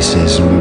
voices,